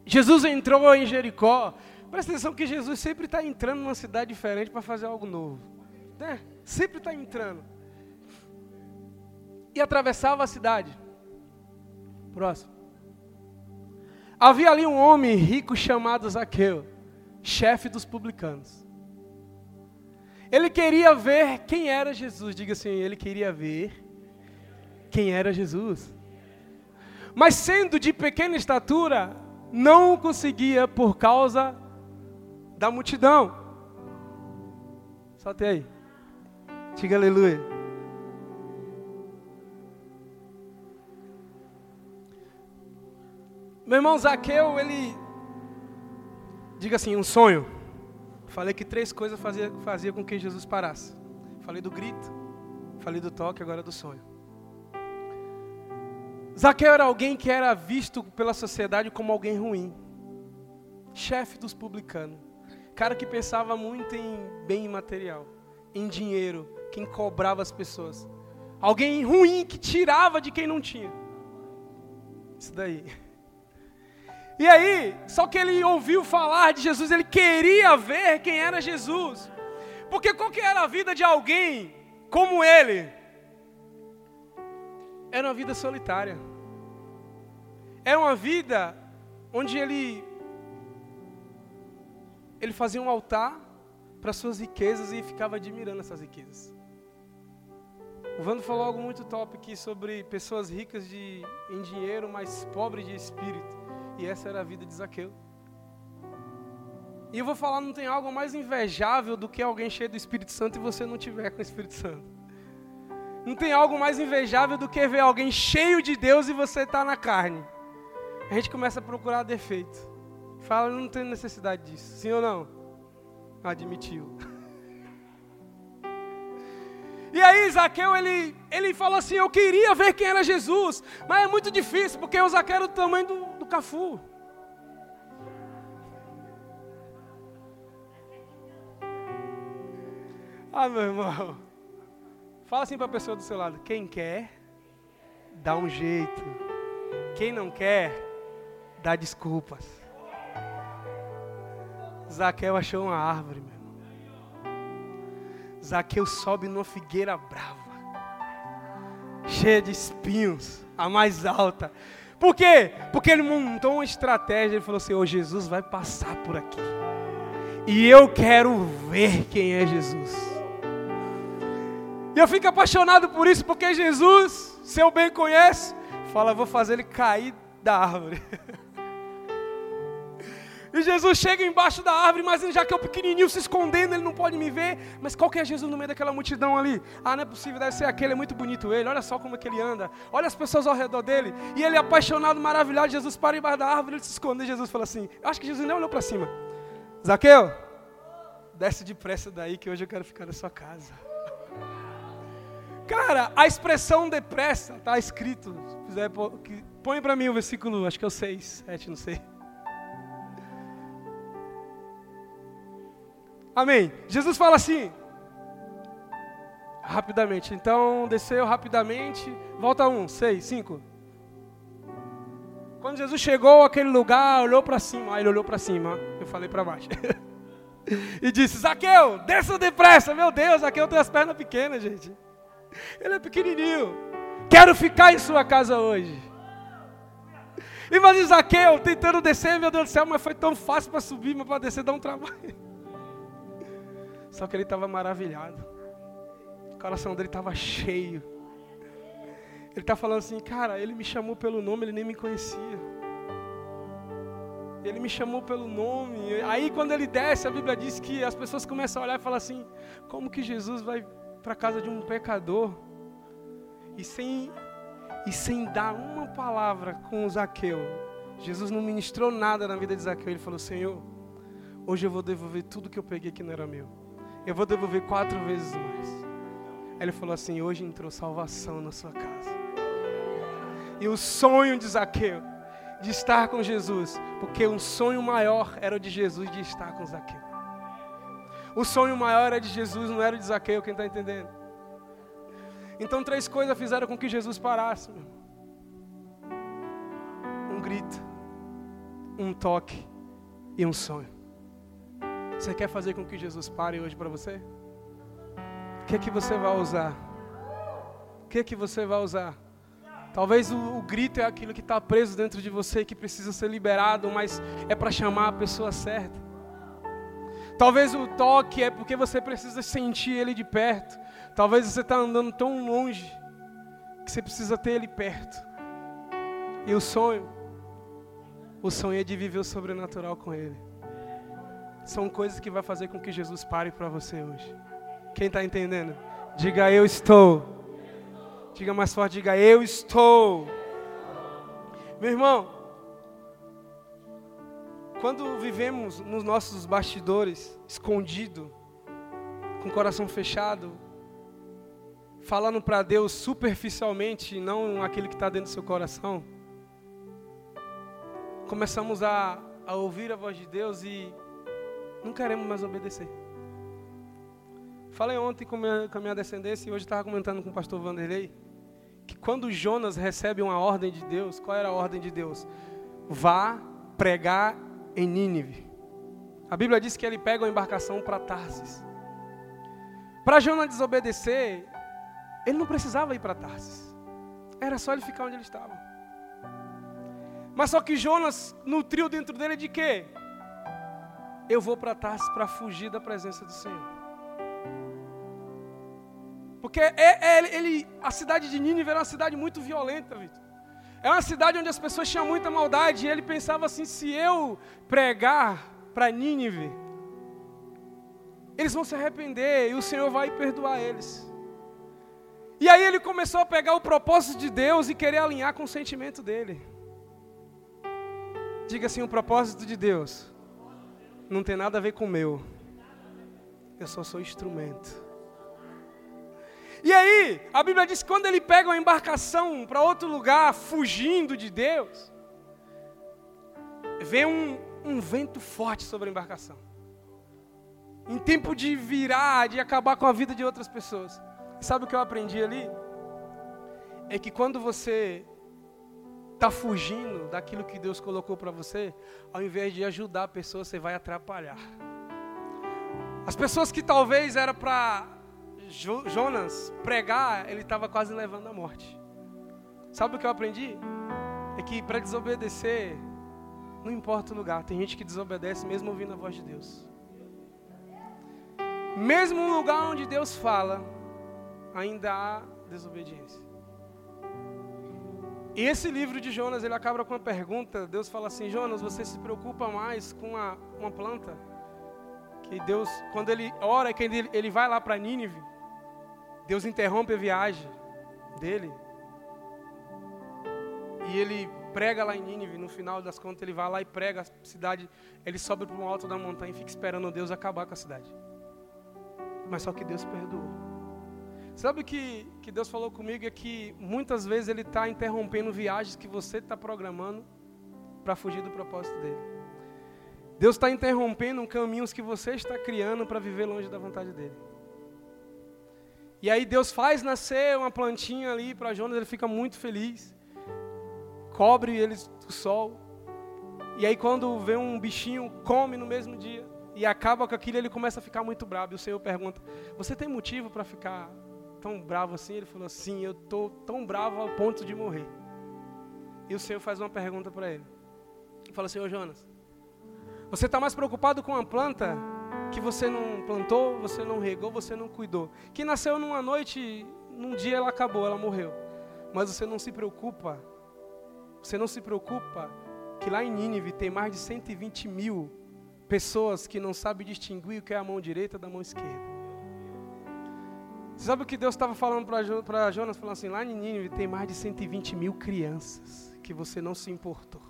Jesus entrou em Jericó. Presta atenção que Jesus sempre está entrando numa cidade diferente para fazer algo novo. Né? Sempre está entrando. E atravessava a cidade. Próximo. Havia ali um homem rico chamado Zaqueu, chefe dos publicanos. Ele queria ver quem era Jesus. Diga assim, ele queria ver quem era Jesus. Mas sendo de pequena estatura, não conseguia por causa da multidão. Solte aí. Diga aleluia. Meu irmão Zaqueu, ele. Diga assim, um sonho. Falei que três coisas fazia, fazia com que Jesus parasse. Falei do grito, falei do toque, agora do sonho. Zaqueu era alguém que era visto pela sociedade como alguém ruim, chefe dos publicanos, cara que pensava muito em bem material, em dinheiro, quem cobrava as pessoas, alguém ruim que tirava de quem não tinha. Isso daí. E aí, só que ele ouviu falar de Jesus, ele queria ver quem era Jesus. Porque qual que era a vida de alguém como ele? Era uma vida solitária. É uma vida onde ele ele fazia um altar para suas riquezas e ficava admirando essas riquezas. O Vando falou algo muito top aqui sobre pessoas ricas de, em dinheiro, mas pobres de espírito. E essa era a vida de Zaqueu. E eu vou falar, não tem algo mais invejável do que alguém cheio do Espírito Santo e você não tiver com o Espírito Santo. Não tem algo mais invejável do que ver alguém cheio de Deus e você está na carne. A gente começa a procurar defeito. Fala, não tem necessidade disso. Sim ou não? Admitiu. E aí Zaqueu, ele, ele falou assim, eu queria ver quem era Jesus, mas é muito difícil, porque o Zaqueu era o tamanho do, do Cafu. Ah, meu irmão. Fala assim para a pessoa do seu lado: quem quer, dá um jeito. Quem não quer, dá desculpas. Zaqueu achou uma árvore, meu irmão. Zaqueu sobe numa figueira brava, cheia de espinhos, a mais alta. Por quê? Porque ele montou uma estratégia. Ele falou assim: Ô oh, Jesus vai passar por aqui. E eu quero ver quem é Jesus. E eu fico apaixonado por isso, porque Jesus, se eu bem conhece, fala: Vou fazer ele cair da árvore. E Jesus chega embaixo da árvore, mas já que é o pequenininho se escondendo, ele não pode me ver. Mas qual que é Jesus no meio daquela multidão ali? Ah, não é possível, deve ser aquele, é muito bonito ele. Olha só como é que ele anda. Olha as pessoas ao redor dele. E ele apaixonado, maravilhado. Jesus para embaixo da árvore, ele se esconde. E Jesus fala assim: acho que Jesus nem olhou para cima. Zaqueu, desce depressa daí que hoje eu quero ficar na sua casa. Cara, a expressão depressa está escrito. Põe para mim o versículo, acho que é o 6, 7, não sei. Amém. Jesus fala assim, rapidamente. Então, desceu rapidamente. Volta um, seis, cinco. Quando Jesus chegou àquele lugar, olhou para cima. Aí ele olhou para cima. Eu falei para baixo. e disse: Zaqueu, desça depressa. Meu Deus, Zaqueu tem as pernas pequenas, gente. Ele é pequenininho. Quero ficar em sua casa hoje. Imagina Zaqueu tentando descer, meu Deus do céu, mas foi tão fácil para subir, mas para descer dá um trabalho. Só que ele estava maravilhado. O coração dele estava cheio. Ele está falando assim, cara, ele me chamou pelo nome, ele nem me conhecia. Ele me chamou pelo nome. Aí quando ele desce, a Bíblia diz que as pessoas começam a olhar e falar assim: como que Jesus vai para a casa de um pecador e sem e sem dar uma palavra com Zaqueu? Jesus não ministrou nada na vida de Zaqueu. Ele falou: Senhor, hoje eu vou devolver tudo que eu peguei que não era meu eu vou devolver quatro vezes mais. Aí ele falou assim: hoje entrou salvação na sua casa. E o sonho de Zaqueu de estar com Jesus, porque um sonho maior era o de Jesus de estar com Zaqueu. O sonho maior era de Jesus, não era de Zaqueu, quem está entendendo? Então três coisas fizeram com que Jesus parasse. Meu. Um grito, um toque e um sonho. Você quer fazer com que Jesus pare hoje para você? O que é que você vai usar? O que é que você vai usar? Talvez o, o grito é aquilo que está preso dentro de você que precisa ser liberado, mas é para chamar a pessoa certa. Talvez o toque é porque você precisa sentir ele de perto. Talvez você está andando tão longe que você precisa ter ele perto. E o sonho, o sonho é de viver o sobrenatural com ele são coisas que vai fazer com que Jesus pare para você hoje. Quem está entendendo? Diga eu estou. Diga mais forte, diga eu estou. Meu irmão, quando vivemos nos nossos bastidores, escondido, com o coração fechado, falando para Deus superficialmente, não aquele que está dentro do seu coração, começamos a, a ouvir a voz de Deus e não queremos mais obedecer. Falei ontem com, minha, com a minha descendência e hoje estava comentando com o pastor Vanderlei que quando Jonas recebe uma ordem de Deus, qual era a ordem de Deus? Vá pregar em Nínive. A Bíblia diz que ele pega uma embarcação para Tarsis. Para Jonas desobedecer, ele não precisava ir para Tarsis. Era só ele ficar onde ele estava. Mas só que Jonas nutriu dentro dele de quê? eu vou para Tarsis para fugir da presença do Senhor. Porque é, é, ele, a cidade de Nínive era uma cidade muito violenta, Vitor. É uma cidade onde as pessoas tinham muita maldade. E ele pensava assim: se eu pregar para Nínive, eles vão se arrepender e o Senhor vai perdoar eles. E aí ele começou a pegar o propósito de Deus e querer alinhar com o sentimento dele. Diga assim: o propósito de Deus não tem nada a ver com o meu. Eu só sou instrumento. E aí, a Bíblia diz que quando ele pega uma embarcação para outro lugar, fugindo de Deus, vem um, um vento forte sobre a embarcação. em tempo de virar, de acabar com a vida de outras pessoas. Sabe o que eu aprendi ali? É que quando você está fugindo daquilo que Deus colocou para você, ao invés de ajudar a pessoa, você vai atrapalhar. As pessoas que talvez era para Jonas pregar, ele estava quase levando à morte. Sabe o que eu aprendi? É que para desobedecer, não importa o lugar, tem gente que desobedece mesmo ouvindo a voz de Deus. Mesmo no lugar onde Deus fala, ainda há desobediência. E esse livro de Jonas, ele acaba com uma pergunta. Deus fala assim: Jonas, você se preocupa mais com uma, uma planta? Que Deus, quando ele ora, que ele, ele vai lá para Nínive, Deus interrompe a viagem dele. E ele prega lá em Nínive, no final das contas ele vai lá e prega a cidade, ele sobe para o alto da montanha e fica esperando Deus acabar com a cidade. Mas só que Deus perdoou. Sabe o que, que Deus falou comigo? É que muitas vezes Ele está interrompendo viagens que você está programando para fugir do propósito dele. Deus está interrompendo caminhos que você está criando para viver longe da vontade dele. E aí Deus faz nascer uma plantinha ali para Jonas, ele fica muito feliz cobre eles do sol. E aí quando vê um bichinho, come no mesmo dia e acaba com aquilo, ele começa a ficar muito bravo. E o Senhor pergunta: "Você tem motivo para ficar tão bravo assim?" Ele falou: "Sim, eu tô tão bravo ao ponto de morrer." E o Senhor faz uma pergunta para ele. Ele fala: "Senhor Jonas, você está mais preocupado com uma planta que você não plantou, você não regou, você não cuidou, que nasceu numa noite, num dia ela acabou, ela morreu. Mas você não se preocupa você não se preocupa que lá em Nínive tem mais de 120 mil pessoas que não sabem distinguir o que é a mão direita da mão esquerda. Você sabe o que Deus estava falando para Jonas? Falando assim, lá em Nínive tem mais de 120 mil crianças que você não se importou.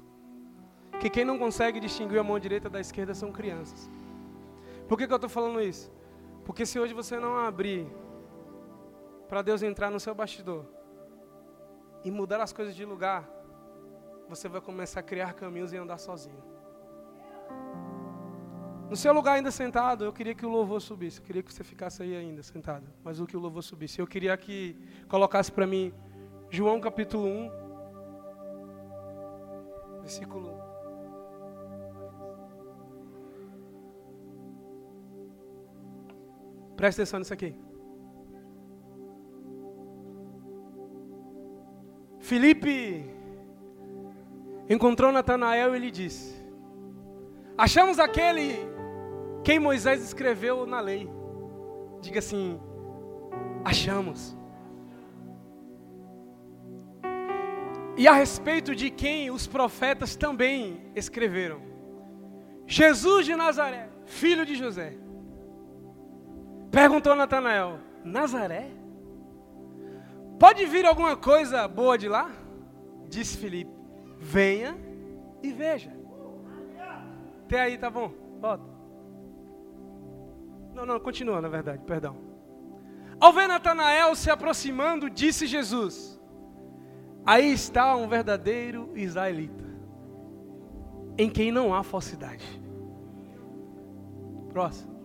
Que quem não consegue distinguir a mão direita da esquerda são crianças. Por que, que eu estou falando isso? Porque se hoje você não abrir para Deus entrar no seu bastidor e mudar as coisas de lugar, você vai começar a criar caminhos e andar sozinho. No seu lugar ainda sentado, eu queria que o louvor subisse. Eu queria que você ficasse aí ainda sentado. Mas o que o louvor subisse. Eu queria que colocasse para mim João capítulo 1, versículo Presta atenção nisso aqui. Felipe encontrou Natanael e lhe disse: Achamos aquele quem Moisés escreveu na lei. Diga assim: Achamos. E a respeito de quem os profetas também escreveram: Jesus de Nazaré, filho de José. Perguntou Natanael: Nazaré? Pode vir alguma coisa boa de lá? Disse Filipe venha e veja. Até aí, tá bom? Volta. Não, não, continua, na verdade, perdão. Ao ver Natanael se aproximando, disse Jesus: Aí está um verdadeiro israelita, em quem não há falsidade. Próximo.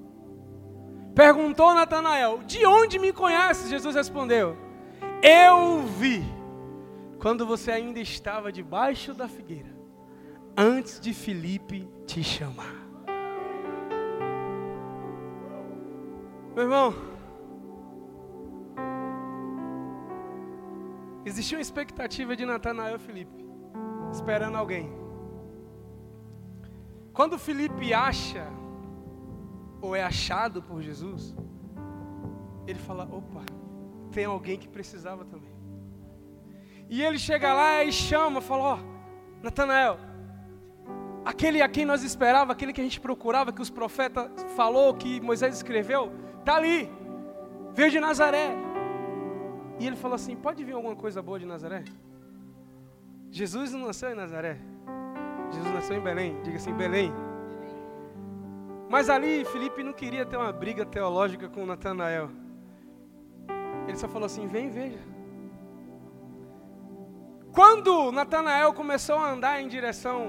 Perguntou Natanael: De onde me conheces? Jesus respondeu: Eu vi quando você ainda estava debaixo da figueira, antes de Felipe te chamar. Meu irmão, existia uma expectativa de Natanael e Felipe, esperando alguém. Quando Felipe acha, ou é achado por Jesus, ele fala: opa, tem alguém que precisava também. E ele chega lá e chama, fala: Ó, oh, Natanael, aquele a quem nós esperava, aquele que a gente procurava, que os profetas falou, que Moisés escreveu, tá ali, veio de Nazaré. E ele falou assim: Pode vir alguma coisa boa de Nazaré? Jesus não nasceu em Nazaré, Jesus nasceu em Belém, diga assim: Belém. Mas ali Felipe não queria ter uma briga teológica com Natanael. Ele só falou assim: Vem, veja. Quando Natanael começou a andar em direção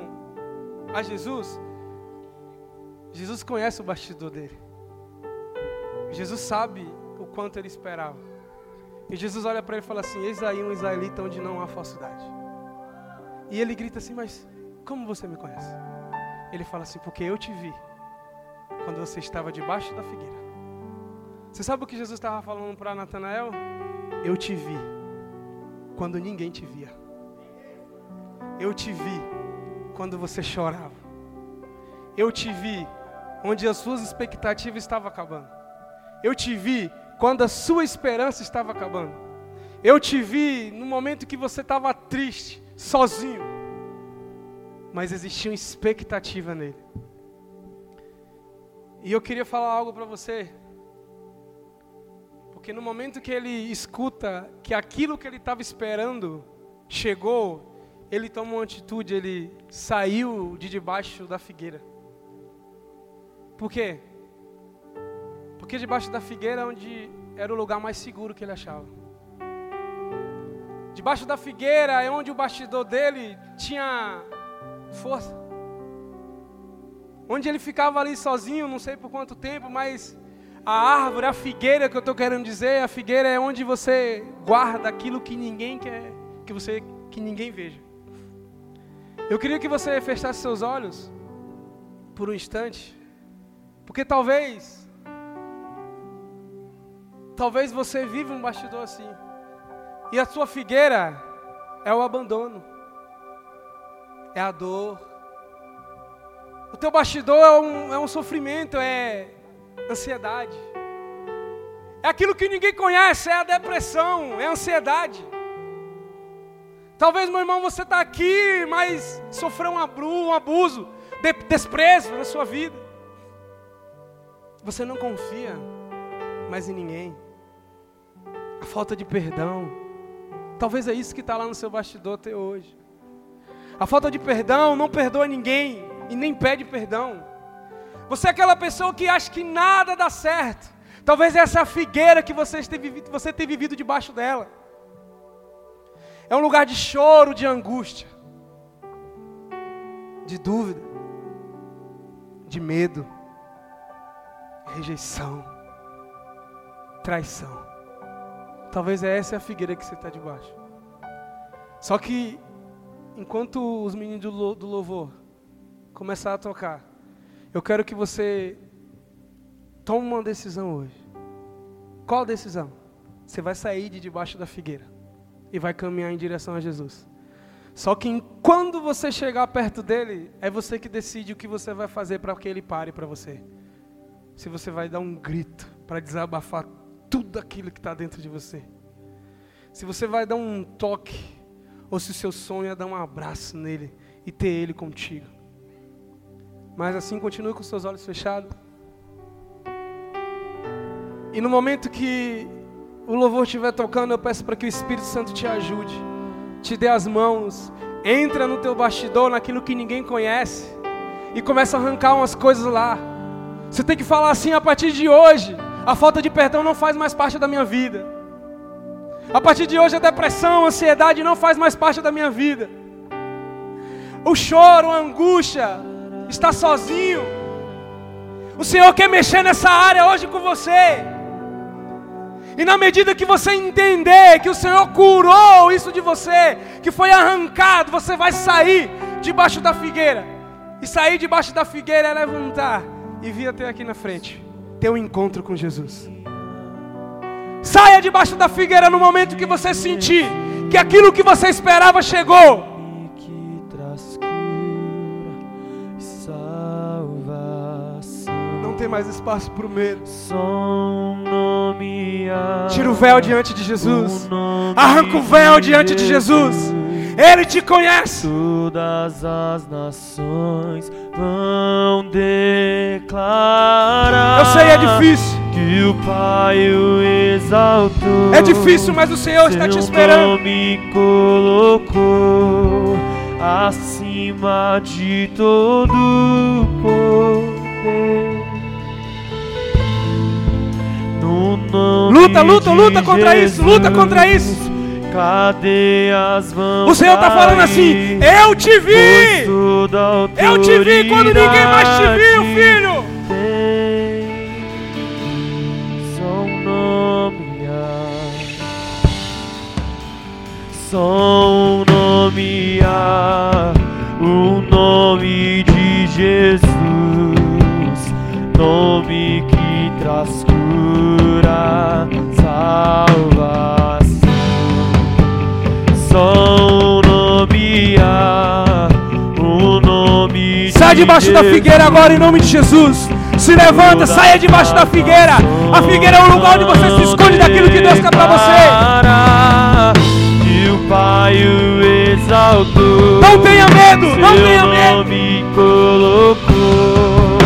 a Jesus, Jesus conhece o bastidor dele. Jesus sabe o quanto ele esperava. E Jesus olha para ele e fala assim: Eis aí um israelita onde não há falsidade. E ele grita assim: Mas como você me conhece? Ele fala assim: Porque eu te vi quando você estava debaixo da figueira. Você sabe o que Jesus estava falando para Natanael? Eu te vi quando ninguém te via. Eu te vi quando você chorava. Eu te vi onde as suas expectativas estavam acabando. Eu te vi quando a sua esperança estava acabando. Eu te vi no momento que você estava triste, sozinho. Mas existia uma expectativa nele. E eu queria falar algo para você. Porque no momento que ele escuta que aquilo que ele estava esperando chegou, ele toma uma atitude, ele saiu de debaixo da figueira. Por quê? Porque debaixo da figueira é onde era o lugar mais seguro que ele achava. Debaixo da figueira é onde o bastidor dele tinha força. Onde ele ficava ali sozinho, não sei por quanto tempo, mas a árvore, a figueira que eu estou querendo dizer, a figueira é onde você guarda aquilo que ninguém quer, que você que ninguém veja. Eu queria que você fechasse seus olhos por um instante, porque talvez talvez você viva um bastidor assim. E a sua figueira é o abandono. É a dor. O teu bastidor é um, é um sofrimento, é ansiedade. É aquilo que ninguém conhece, é a depressão, é a ansiedade. Talvez, meu irmão, você está aqui, mas sofreu um abuso, de, desprezo na sua vida. Você não confia mais em ninguém. A falta de perdão. Talvez é isso que está lá no seu bastidor até hoje. A falta de perdão não perdoa ninguém e nem pede perdão. Você é aquela pessoa que acha que nada dá certo. Talvez essa é a figueira que você tem vivido, você tem vivido debaixo dela. É um lugar de choro, de angústia, de dúvida, de medo, rejeição, traição. Talvez essa é a figueira que você está debaixo. Só que, enquanto os meninos do louvor começaram a tocar, eu quero que você tome uma decisão hoje. Qual decisão? Você vai sair de debaixo da figueira e vai caminhar em direção a Jesus. Só que quando você chegar perto dele, é você que decide o que você vai fazer para que ele pare para você. Se você vai dar um grito para desabafar tudo aquilo que está dentro de você. Se você vai dar um toque, ou se o seu sonho é dar um abraço nele e ter ele contigo. Mas assim, continue com seus olhos fechados. E no momento que o louvor estiver tocando, eu peço para que o Espírito Santo te ajude, te dê as mãos, entra no teu bastidor, naquilo que ninguém conhece, e começa a arrancar umas coisas lá. Você tem que falar assim a partir de hoje. A falta de perdão não faz mais parte da minha vida. A partir de hoje a depressão, a ansiedade não faz mais parte da minha vida. O choro, a angústia, está sozinho. O Senhor quer mexer nessa área hoje com você. E na medida que você entender que o Senhor curou isso de você, que foi arrancado, você vai sair debaixo da figueira. E sair debaixo da figueira é levantar e vir até aqui na frente, ter um encontro com Jesus. Saia debaixo da figueira no momento que você sentir que aquilo que você esperava chegou. Tem mais espaço para o medo. Tira o véu diante de Jesus. Arranca o véu diante de Jesus. Ele te conhece. Todas as nações vão declarar. Eu sei, é difícil. Que o Pai o exaltou. É difícil, mas o Senhor está te esperando. me colocou acima de todo poder. No luta, luta, luta contra Jesus, isso, luta contra isso. Cadeias vão o Senhor está falando assim: Eu te vi, eu te vi quando ninguém mais te viu, filho. São nome, são debaixo da figueira agora em nome de Jesus. Se levanta, saia debaixo da figueira. A figueira é o lugar onde você se esconde daquilo que Deus quer pra você. E o Pai o exaltou. Não tenha medo, não tenha medo. nome colocou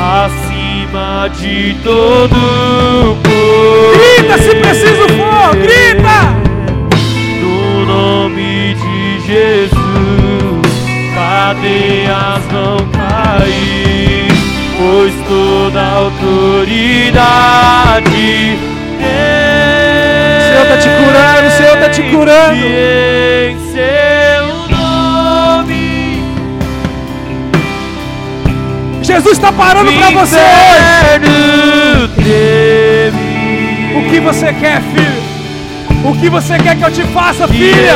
acima de todo poder. Grita se preciso for, grita. No nome de Jesus, cadeias vão cair, pois toda autoridade. O Senhor tá te curando, o Senhor tá te curando. Em seu nome. Jesus está parando pra você hoje. O que você quer, filho? O que você quer que eu te faça, filha?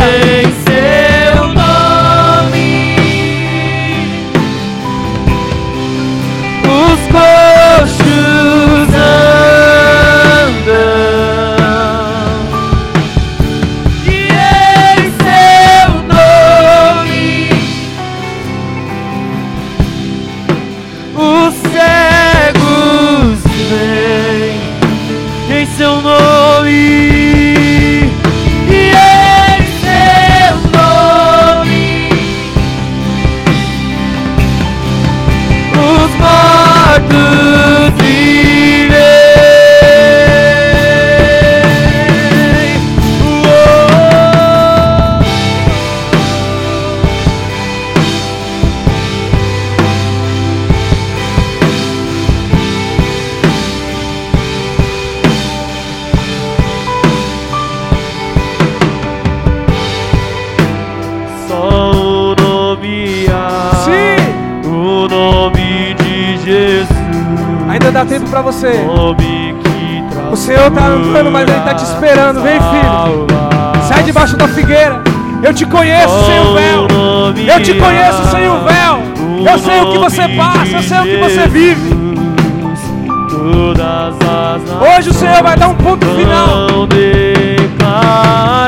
Você. Traz O Senhor tá andando, mas Ele tá te esperando. Vem, filho. Sai debaixo da figueira. Eu te conheço sem o véu. Eu te conheço sem o véu. Eu sei o que você passa, eu sei o que você vive. Todas as Hoje o Senhor vai dar um ponto final. Declarar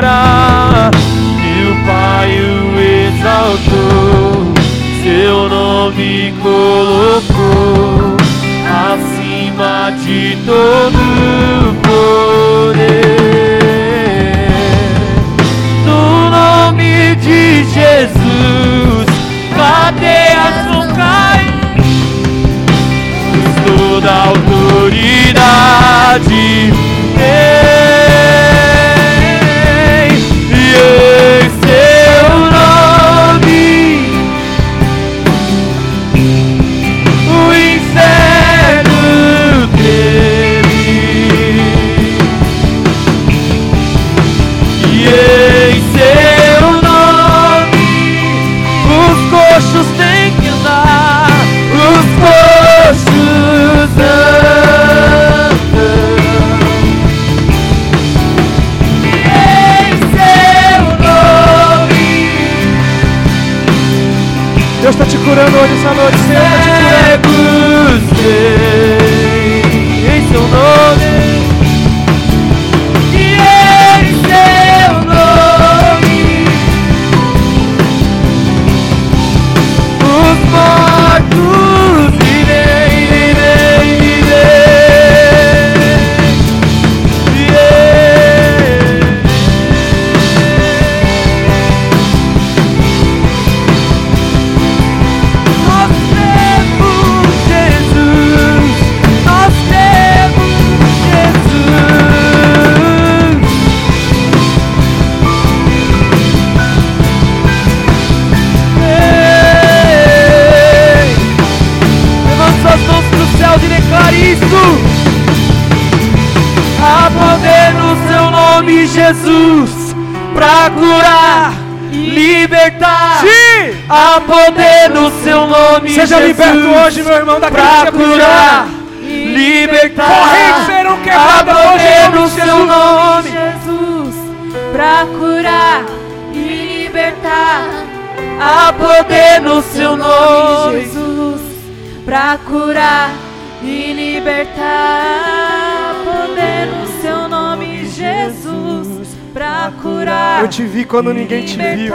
que o Pai o exaltou, seu nome colocou acima de todo poder. No nome de Jesus, cadeias vão cair toda autoridade te curando hoje, essa noite. Senhor está te curando. Há poder no seu nome, Seja Jesus, liberto hoje, meu irmão, daquilo que pra é curar, libertar. Correntes serão quebradas hoje em no seu Jesus. nome. Jesus, pra curar e Há poder no seu nome, Jesus, pra curar e libertar. Poder no seu nome, Jesus, pra curar. Eu te vi quando ninguém te viu.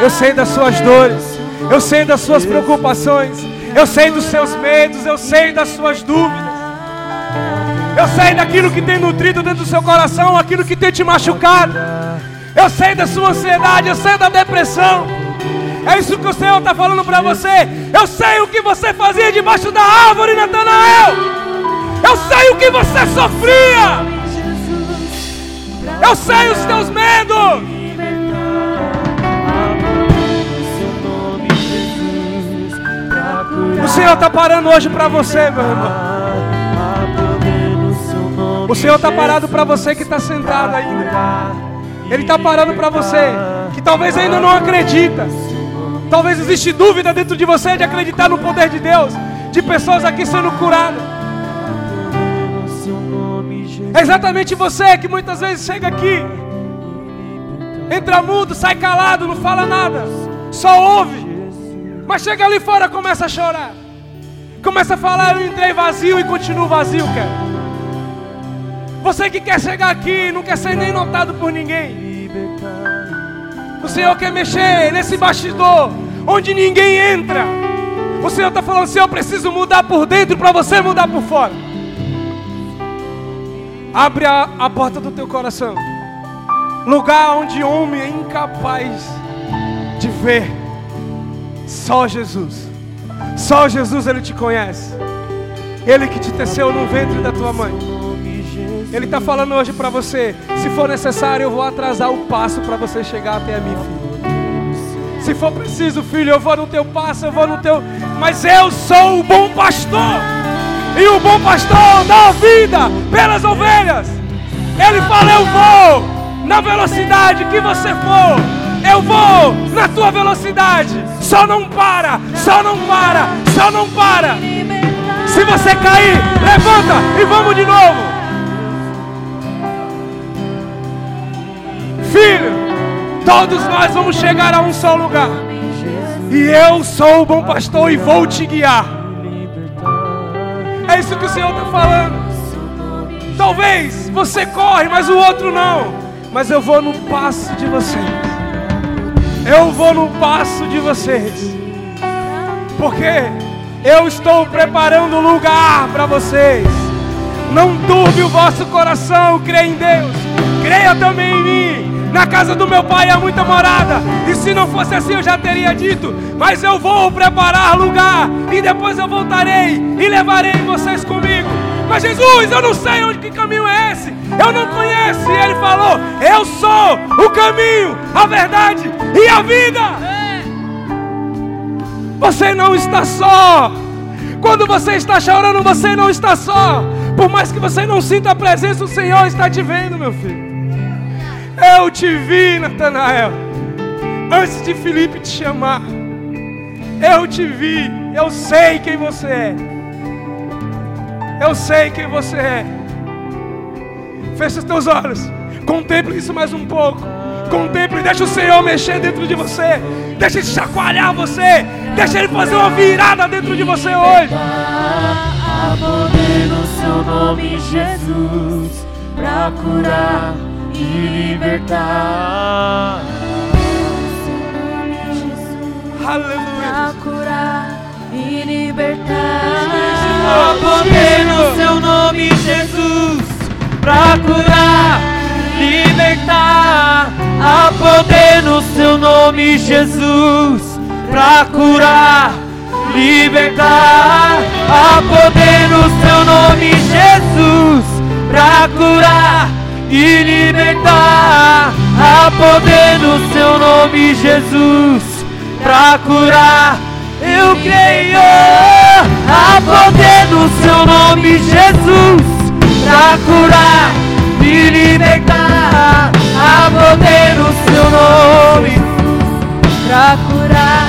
Eu sei das suas dores. Eu sei das suas preocupações. Eu sei dos seus medos. Eu sei das suas dúvidas. Eu sei daquilo que tem nutrido dentro do seu coração, aquilo que tem te machucado. Eu sei da sua ansiedade, eu sei da depressão. É isso que o Senhor está falando para você. Eu sei o que você fazia debaixo da árvore, Natanael. Eu sei o que você sofria. Eu sei os teus medos. Senhor está parando hoje para você, meu irmão. O Senhor está parado para você que está sentado ainda. Ele está parando para você que talvez ainda não acredita. Talvez existe dúvida dentro de você de acreditar no poder de Deus, de pessoas aqui sendo curadas. É exatamente você que muitas vezes chega aqui, entra mudo, sai calado, não fala nada, só ouve, mas chega ali fora começa a chorar, começa a falar: Eu entrei vazio e continuo vazio, cara. Você que quer chegar aqui, não quer ser nem notado por ninguém. O Senhor quer mexer nesse bastidor onde ninguém entra. O Senhor está falando assim: eu preciso mudar por dentro para você mudar por fora. Abre a, a porta do teu coração. Lugar onde homem é incapaz de ver. Só Jesus. Só Jesus ele te conhece. Ele que te teceu no ventre da tua mãe. Ele está falando hoje para você: se for necessário, eu vou atrasar o passo para você chegar até mim, filho. Se for preciso, filho, eu vou no teu passo, eu vou no teu. Mas eu sou o bom pastor. E o bom pastor dá vida pelas ovelhas. Ele fala: Eu vou na velocidade que você for. Eu vou na tua velocidade. Só não para, só não para, só não para. Se você cair, levanta e vamos de novo. Filho, todos nós vamos chegar a um só lugar. E eu sou o bom pastor e vou te guiar. É isso que o Senhor está falando. Talvez você corre, mas o outro não. Mas eu vou no passo de vocês. Eu vou no passo de vocês. Porque eu estou preparando lugar para vocês. Não turbe o vosso coração, creia em Deus. Creia também em mim. Na casa do meu pai há muita morada. E se não fosse assim, eu já teria dito. Mas eu vou preparar lugar. E depois eu voltarei e levarei vocês comigo. Mas Jesus, eu não sei onde que caminho é esse. Eu não conheço. E ele falou: Eu sou o caminho, a verdade e a vida. Você não está só. Quando você está chorando, você não está só. Por mais que você não sinta a presença, o Senhor está te vendo, meu filho. Eu te vi, Natanael. Antes de Felipe te chamar. Eu te vi. Eu sei quem você é. Eu sei quem você é. Feche os teus olhos. Contemple isso mais um pouco. Contemple e deixa o Senhor mexer dentro de você. Deixa ele chacoalhar você. Deixa ele fazer uma virada dentro de você hoje. Há poder no seu nome, Jesus, para curar e libertar. Aleluia. Pra curar e libertar. Há poder no seu nome, Jesus. Pra curar, libertar. Há poder no seu nome, Jesus. Pra curar, libertar. Há poder no seu nome, Jesus. Pra curar e libertar. Há poder no seu nome, Jesus, para curar. Eu creio. Há poder no seu nome, Jesus, para curar e libertar. Há poder no seu nome, para curar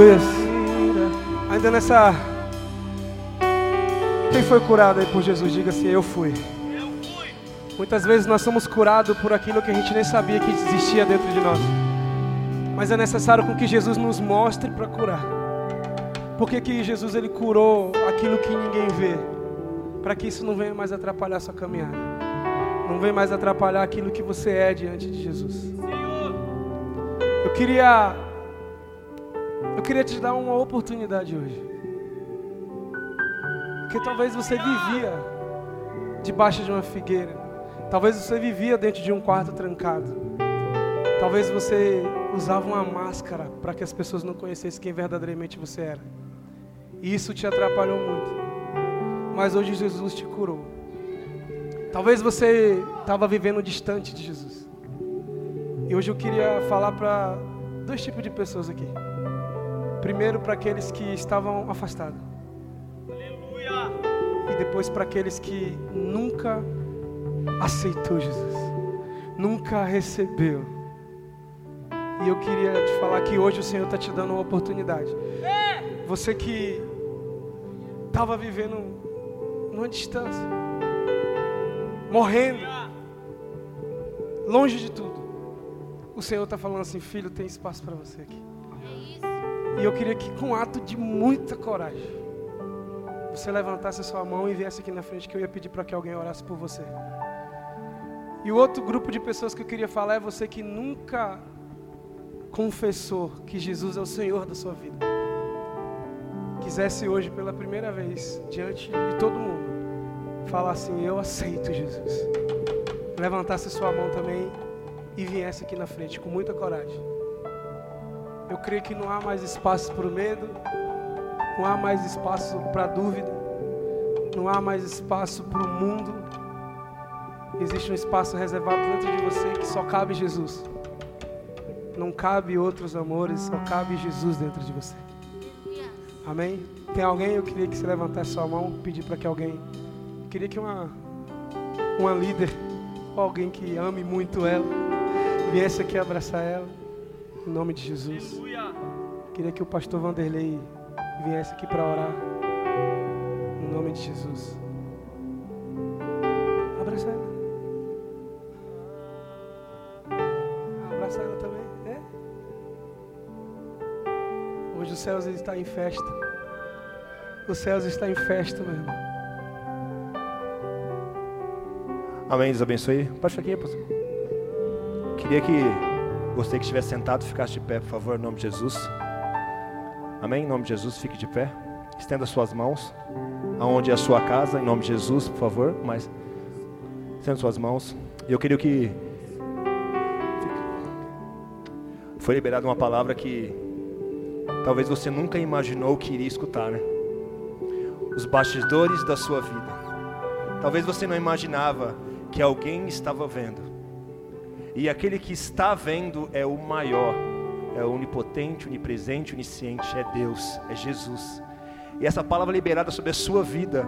Aleluia. Ainda nessa. Quem foi curado aí por Jesus? Diga assim: Eu fui. Muitas vezes nós somos curados por aquilo que a gente nem sabia que existia dentro de nós. Mas é necessário com que Jesus nos mostre para curar. Porque que Jesus ele curou aquilo que ninguém vê? Para que isso não venha mais atrapalhar sua caminhada. Não venha mais atrapalhar aquilo que você é diante de Jesus. Eu queria eu queria te dar uma oportunidade hoje. Porque talvez você vivia debaixo de uma figueira. Talvez você vivia dentro de um quarto trancado. Talvez você usava uma máscara para que as pessoas não conhecessem quem verdadeiramente você era. E isso te atrapalhou muito. Mas hoje Jesus te curou. Talvez você estava vivendo distante de Jesus. E hoje eu queria falar para dois tipos de pessoas aqui. Primeiro para aqueles que estavam afastados. Aleluia! E depois para aqueles que nunca aceitou Jesus, nunca recebeu. E eu queria te falar que hoje o Senhor está te dando uma oportunidade. Você que estava vivendo numa distância, morrendo, longe de tudo. O Senhor está falando assim, filho, tem espaço para você aqui. E eu queria que com um ato de muita coragem, você levantasse a sua mão e viesse aqui na frente que eu ia pedir para que alguém orasse por você. E o outro grupo de pessoas que eu queria falar é você que nunca confessou que Jesus é o Senhor da sua vida. Quisesse hoje pela primeira vez, diante de todo mundo, falar assim: Eu aceito Jesus. Levantasse sua mão também e viesse aqui na frente com muita coragem. Eu creio que não há mais espaço para o medo, não há mais espaço para a dúvida, não há mais espaço para o mundo Existe um espaço reservado dentro de você que só cabe Jesus. Não cabe outros amores, só cabe Jesus dentro de você. Amém? Tem alguém? Eu queria que você levantasse sua mão, pedir para que alguém. Eu queria que uma, uma líder, alguém que ame muito ela, viesse aqui abraçar ela. Em nome de Jesus. Eu queria que o pastor Vanderlei viesse aqui para orar. Em nome de Jesus. Abraça ela. Hoje os céus está em festa. Os céus está em festa, meu irmão. Amém. Deus abençoe. Pode ficar aqui, pastor. Queria que você que estivesse sentado ficasse de pé, por favor, em nome de Jesus. Amém. Em nome de Jesus, fique de pé. Estenda suas mãos aonde é a sua casa, em nome de Jesus, por favor. Mas estenda suas mãos. E eu queria que foi liberada uma palavra que talvez você nunca imaginou que iria escutar, né? Os bastidores da sua vida. Talvez você não imaginava que alguém estava vendo. E aquele que está vendo é o maior, é o onipotente, onipresente, onisciente, é Deus, é Jesus. E essa palavra liberada sobre a sua vida,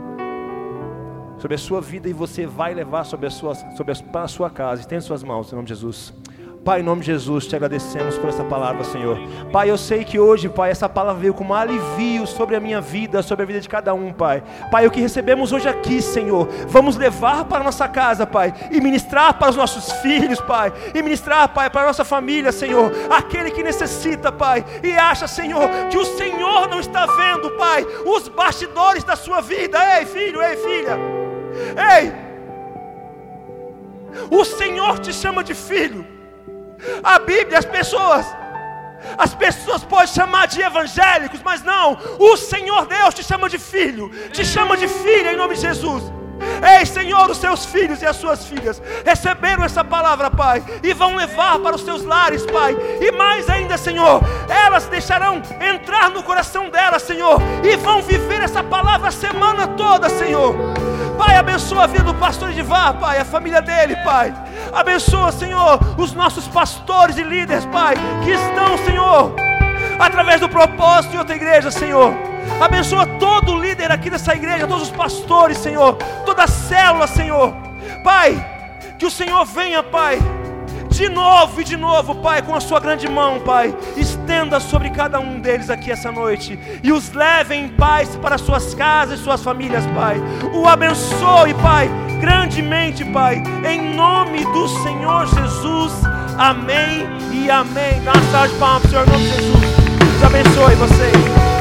sobre a sua vida e você vai levar sobre a sua, sobre a, para a sua casa. Estende suas mãos em nome de Jesus. Pai, em nome de Jesus, te agradecemos por essa palavra, Senhor. Pai, eu sei que hoje, Pai, essa palavra veio com um alivio sobre a minha vida, sobre a vida de cada um, Pai. Pai, o que recebemos hoje aqui, Senhor, vamos levar para a nossa casa, Pai, e ministrar para os nossos filhos, Pai, e ministrar, Pai, para a nossa família, Senhor. Aquele que necessita, Pai, e acha, Senhor, que o Senhor não está vendo, Pai, os bastidores da sua vida. Ei, filho, ei, filha. Ei! O Senhor te chama de filho. A Bíblia, as pessoas, as pessoas podem chamar de evangélicos, mas não, o Senhor Deus te chama de filho, te chama de filha em nome de Jesus. Ei, Senhor, os seus filhos e as suas filhas receberam essa palavra, Pai, e vão levar para os seus lares, Pai. E mais ainda, Senhor, elas deixarão entrar no coração delas, Senhor, e vão viver essa palavra a semana toda, Senhor. Pai, abençoa a vida do pastor Edivar, Pai, a família dele, Pai. Abençoa, Senhor, os nossos pastores e líderes, Pai, que estão, Senhor, através do propósito de outra igreja, Senhor. Abençoa todo líder aqui dessa igreja, todos os pastores, Senhor, toda a célula, Senhor. Pai, que o Senhor venha, Pai, de novo e de novo, Pai, com a Sua grande mão, Pai, estenda sobre cada um deles aqui essa noite e os leve em paz para suas casas e suas famílias, Pai. O abençoe, Pai, grandemente, Pai, em nome do Senhor Jesus. Amém e amém. Dá uma salva de palmas, Senhor, em nome de Jesus. Deus abençoe vocês.